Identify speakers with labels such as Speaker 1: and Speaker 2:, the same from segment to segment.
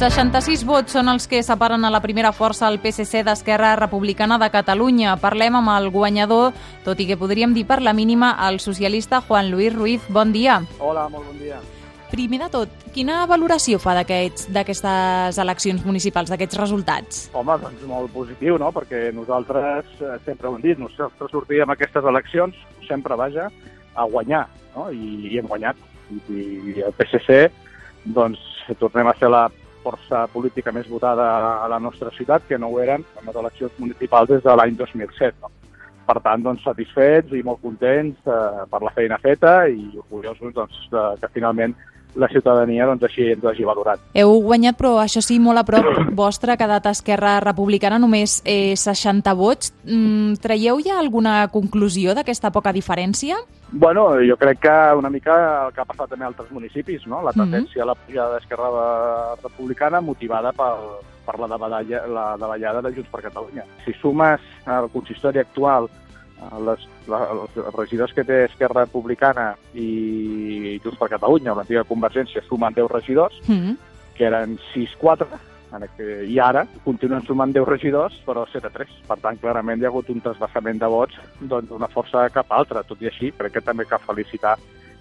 Speaker 1: 66 vots són els que separen a la primera força el PSC d'Esquerra Republicana de Catalunya. Parlem amb el guanyador, tot i que podríem dir per la mínima, el socialista Juan Luis Ruiz. Bon dia.
Speaker 2: Hola, molt bon dia.
Speaker 1: Primer de tot, quina valoració fa d'aquestes eleccions municipals, d'aquests resultats?
Speaker 2: Home, doncs molt positiu, no?, perquè nosaltres, eh, sempre ho hem dit, nosaltres sortíem a aquestes eleccions, sempre, vaja, a guanyar, no?, i, i hem guanyat. I, i el PSC, doncs, tornem a ser la força política més votada a la nostra ciutat, que no ho eren en les eleccions municipals des de l'any 2007, no? Per tant, doncs, satisfets i molt contents eh, per la feina feta i orgullosos doncs, de, que finalment la ciutadania doncs, així ens hagi valorat.
Speaker 1: Heu guanyat, però això sí, molt a prop vostre, ha quedat Esquerra Republicana, només eh, 60 vots. Mm, traieu ja alguna conclusió d'aquesta poca diferència?
Speaker 2: Bueno, jo crec que una mica el que ha passat també a altres municipis, no? la tendència mm -hmm. a la pujada d'Esquerra Republicana motivada per, per la, davallada, la davallada de Junts per Catalunya. Si sumes el consistori actual les, la, els regidors que té Esquerra Republicana i Junts per Catalunya, l'antiga Convergència, sumen 10 regidors, mm -hmm. que eren 6-4, i ara continuen sumant 10 regidors, però 7 a 3. Per tant, clarament hi ha hagut un trasbassament de vots doncs, d'una doncs, força cap a altra. Tot i així, crec que també cal felicitar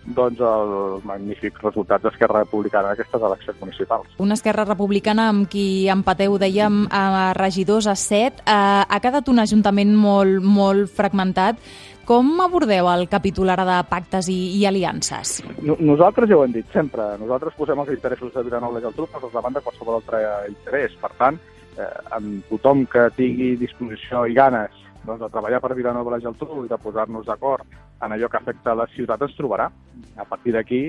Speaker 2: doncs, el magnífic resultat d'Esquerra Republicana en aquestes eleccions municipals.
Speaker 1: Una Esquerra Republicana amb qui empateu, dèiem, a regidors a set. Eh, ha quedat un ajuntament molt, molt fragmentat. Com abordeu el capítol ara de pactes i, i aliances?
Speaker 2: Nosaltres ja ho hem dit sempre. Nosaltres posem els interessos de Vilanova i Geltrú per davant de qualsevol altre interès. Per tant, eh, amb tothom que tingui disposició i ganes doncs, de treballar per Vilanova i la Geltrú i de posar-nos d'acord en allò que afecta la ciutat ens trobarà. A partir d'aquí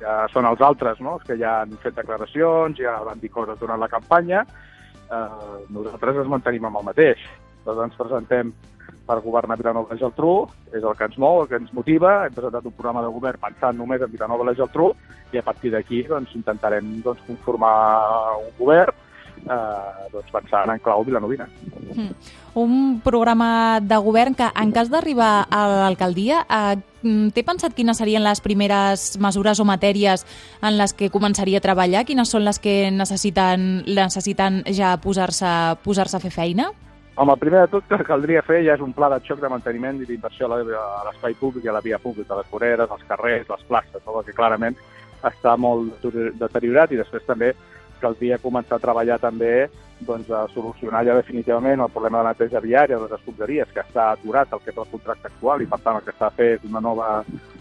Speaker 2: ja són els altres, no? els que ja han fet declaracions, ja van dir coses durant la campanya, eh, nosaltres ens mantenim amb el mateix. Doncs ens presentem per governar Vilanova i la Geltrú, és el que ens mou, el que ens motiva, hem presentat un programa de govern pensant només en Vilanova i la Geltrú i a partir d'aquí doncs, intentarem doncs, conformar un govern eh, doncs pensant en clau vilanovina. Mm.
Speaker 1: Un programa de govern que, en cas d'arribar a l'alcaldia, eh, té pensat quines serien les primeres mesures o matèries en les que començaria a treballar? Quines són les que necessiten, necessiten ja posar-se posar a fer feina?
Speaker 2: Home, el primer de tot que caldria fer ja és un pla de xoc de manteniment i d'inversió a l'espai públic i a la via pública, les voreres, els carrers, les places, no? perquè clarament està molt deteriorat i després també caldria començar a treballar també doncs, a solucionar ja definitivament el problema de la neteja viària de les escombraries, que està aturat el que és el contracte actual i per tant el que s'ha fet una nova,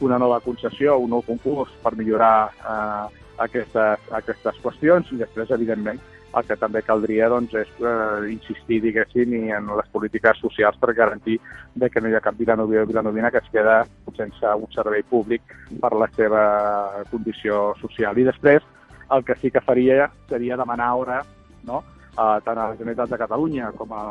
Speaker 2: una nova concessió, un nou concurs per millorar eh, aquestes, aquestes qüestions i després, evidentment, el que també caldria doncs, és eh, insistir, diguéssim, en les polítiques socials per garantir de que no hi ha cap vilanovi o vilanovina que es queda sense un servei públic per la seva condició social. I després, el que sí que faria seria demanar hora no? a, tant a la Generalitat de Catalunya com a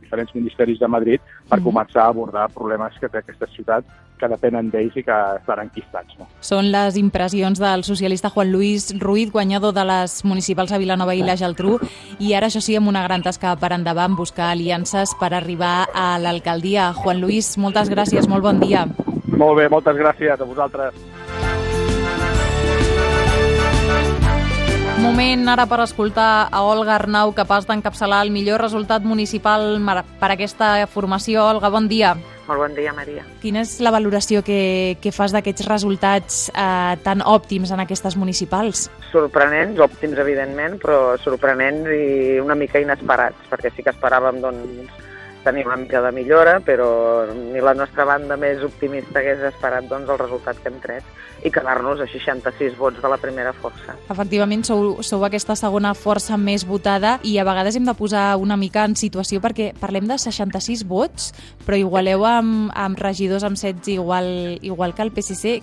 Speaker 2: diferents ministeris de Madrid per mm -hmm. començar a abordar problemes que té aquesta ciutat que depenen d'ells i que estan enquistats. No?
Speaker 1: Són les impressions del socialista Juan Luis Ruiz, guanyador de les municipals a Vilanova i la Geltrú, i ara, això sí, amb una gran tasca per endavant, buscar aliances per arribar a l'alcaldia. Juan Luis, moltes gràcies, molt bon dia.
Speaker 2: Molt bé, moltes gràcies a vosaltres.
Speaker 1: Moment ara per escoltar a Olga Arnau, capaç d'encapçalar el millor resultat municipal per aquesta formació. Olga, bon dia.
Speaker 3: Molt bon dia, Maria.
Speaker 1: Quina és la valoració que, que fas d'aquests resultats eh, tan òptims en aquestes municipals?
Speaker 3: Sorprenents, òptims, evidentment, però sorprenents i una mica inesperats, perquè sí que esperàvem doncs, tenir una mica de millora, però ni la nostra banda més optimista hagués esperat doncs, el resultat que hem tret i quedar-nos a 66 vots de la primera força.
Speaker 1: Efectivament, sou, sou aquesta segona força més votada i a vegades hem de posar una mica en situació perquè parlem de 66 vots, però igualeu amb, amb regidors amb 16 igual, igual que el PSC.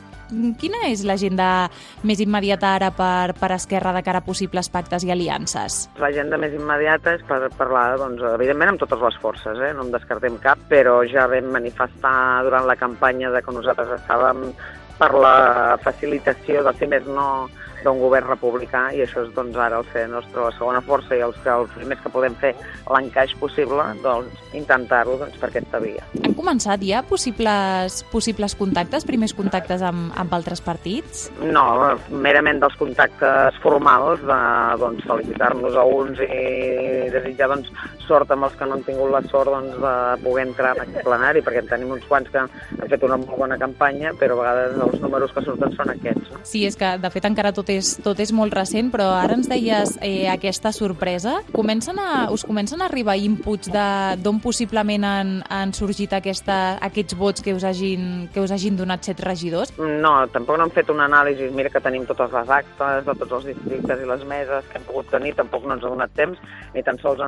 Speaker 1: Quina és l'agenda més immediata ara per, per Esquerra de cara a possibles pactes i aliances?
Speaker 3: L'agenda més immediata és per parlar, doncs, evidentment, amb totes les forces, eh? No en descartem cap, però ja vam manifestar durant la campanya de que nosaltres estàvem per la facilitació de, si més no, d'un govern republicà i això és doncs, ara el ser nostra segona força i els, que, els primers que podem fer l'encaix possible, doncs intentar-ho doncs, per aquesta via.
Speaker 1: Han començat ja possibles, possibles contactes, primers contactes amb, amb altres partits?
Speaker 3: No, merament dels contactes formals, de doncs, felicitar-nos a uns i desitjar doncs, sort amb els que no han tingut la sort doncs, de poder entrar en aquest plenari, perquè en tenim uns quants que han fet una molt bona campanya, però a vegades els números que surten són aquests. No?
Speaker 1: Sí, és que de fet encara tot és, tot és molt recent, però ara ens deies eh, aquesta sorpresa. Comencen a, us comencen a arribar inputs d'on possiblement han, han sorgit aquesta, aquests vots que us, hagin, que us hagin donat set regidors?
Speaker 3: No, tampoc no hem fet una anàlisi. Mira que tenim totes les actes de tots els districtes i les meses que hem pogut tenir, tampoc no ens ha donat temps ni tan sols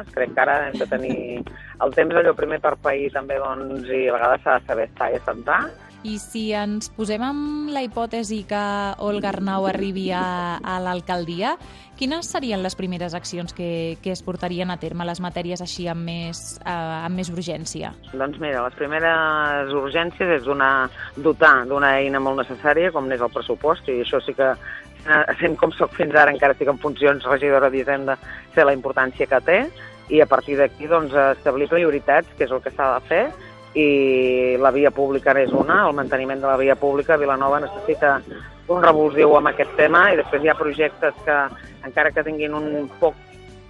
Speaker 3: endreçar-les. Crec que ara hem de tenir el temps allò primer per país també, doncs, i a vegades s'ha de saber estar i assentar
Speaker 1: i si ens posem amb la hipòtesi que Olga Arnau arribi a, a l'alcaldia, quines serien les primeres accions que, que es portarien a terme, les matèries així amb més, eh, amb més urgència?
Speaker 3: Doncs mira, les primeres urgències és donar, dotar d'una eina molt necessària, com n'és el pressupost, i això sí que sent com sóc fins ara, encara estic en funcions regidora d'Hisenda, sé la importància que té, i a partir d'aquí doncs, establir prioritats, que és el que s'ha de fer, i la via pública és una, el manteniment de la via pública. Vilanova necessita un revulsiu amb aquest tema i després hi ha projectes que, encara que tinguin un poc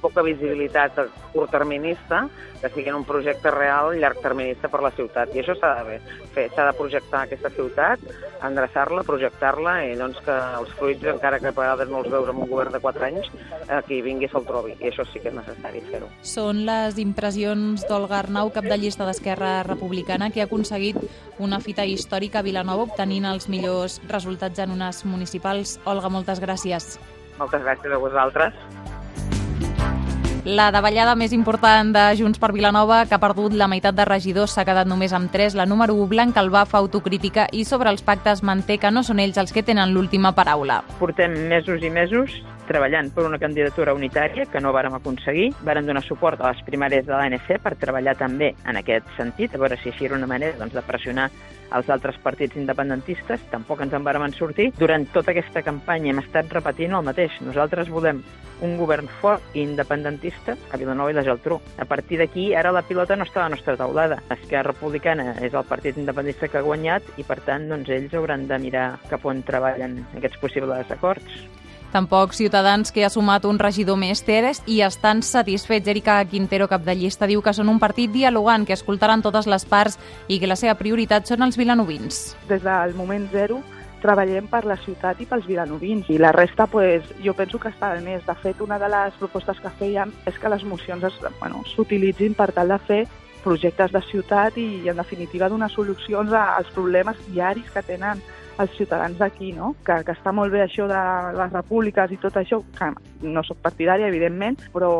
Speaker 3: poca visibilitat curtterminista, que siguin un projecte real llargterminista per la ciutat. I això s'ha de fer, s'ha de projectar aquesta ciutat, endreçar-la, projectar-la i doncs que els fruits, encara que a vegades no els veus en un govern de 4 anys, aquí vingui se'l trobi. I això sí que és necessari fer-ho.
Speaker 1: Són les impressions d'Olga Arnau, cap de llista d'Esquerra Republicana, que ha aconseguit una fita històrica a Vilanova obtenint els millors resultats en unes municipals. Olga, moltes gràcies.
Speaker 3: Moltes gràcies a vosaltres.
Speaker 1: La davallada més important de Junts per Vilanova, que ha perdut la meitat de regidors, s'ha quedat només amb 3. La número 1, Blanca Albà, fa autocrítica i sobre els pactes manté que no són ells els que tenen l'última paraula.
Speaker 4: Portem mesos i mesos treballant per una candidatura unitària que no vàrem aconseguir. Vàrem donar suport a les primàries de l'ANC per treballar també en aquest sentit, a veure si així era una manera doncs, de pressionar els altres partits independentistes, tampoc ens en vàrem sortir. Durant tota aquesta campanya hem estat repetint el mateix. Nosaltres volem un govern fort i independentista a Vilanova i la Geltrú. A partir d'aquí, ara la pilota no està a la nostra taulada. Esquerra Republicana és el partit independentista que ha guanyat i, per tant, doncs, ells hauran de mirar cap on treballen aquests possibles acords.
Speaker 1: Tampoc Ciutadans, que ha sumat un regidor més teres i estan satisfets. Erika Quintero, cap de llista, diu que són un partit dialogant, que escoltaran totes les parts i que la seva prioritat són els vilanovins.
Speaker 5: Des del moment zero treballem per la ciutat i pels vilanovins i la resta pues, jo penso que està de més. De fet, una de les propostes que fèiem és que les mocions s'utilitzin bueno, per tal de fer projectes de ciutat i, en definitiva, donar solucions als problemes diaris que tenen els ciutadans d'aquí, no? Que, que està molt bé això de les repúbliques i tot això, que no sóc partidària, evidentment, però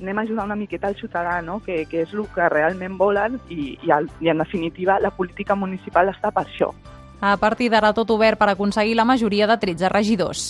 Speaker 5: anem a ajudar una miqueta al ciutadà, no? que, que és el que realment volen i, i, i en definitiva la política municipal està per això.
Speaker 1: A partir d'ara tot obert per aconseguir la majoria de 13 regidors.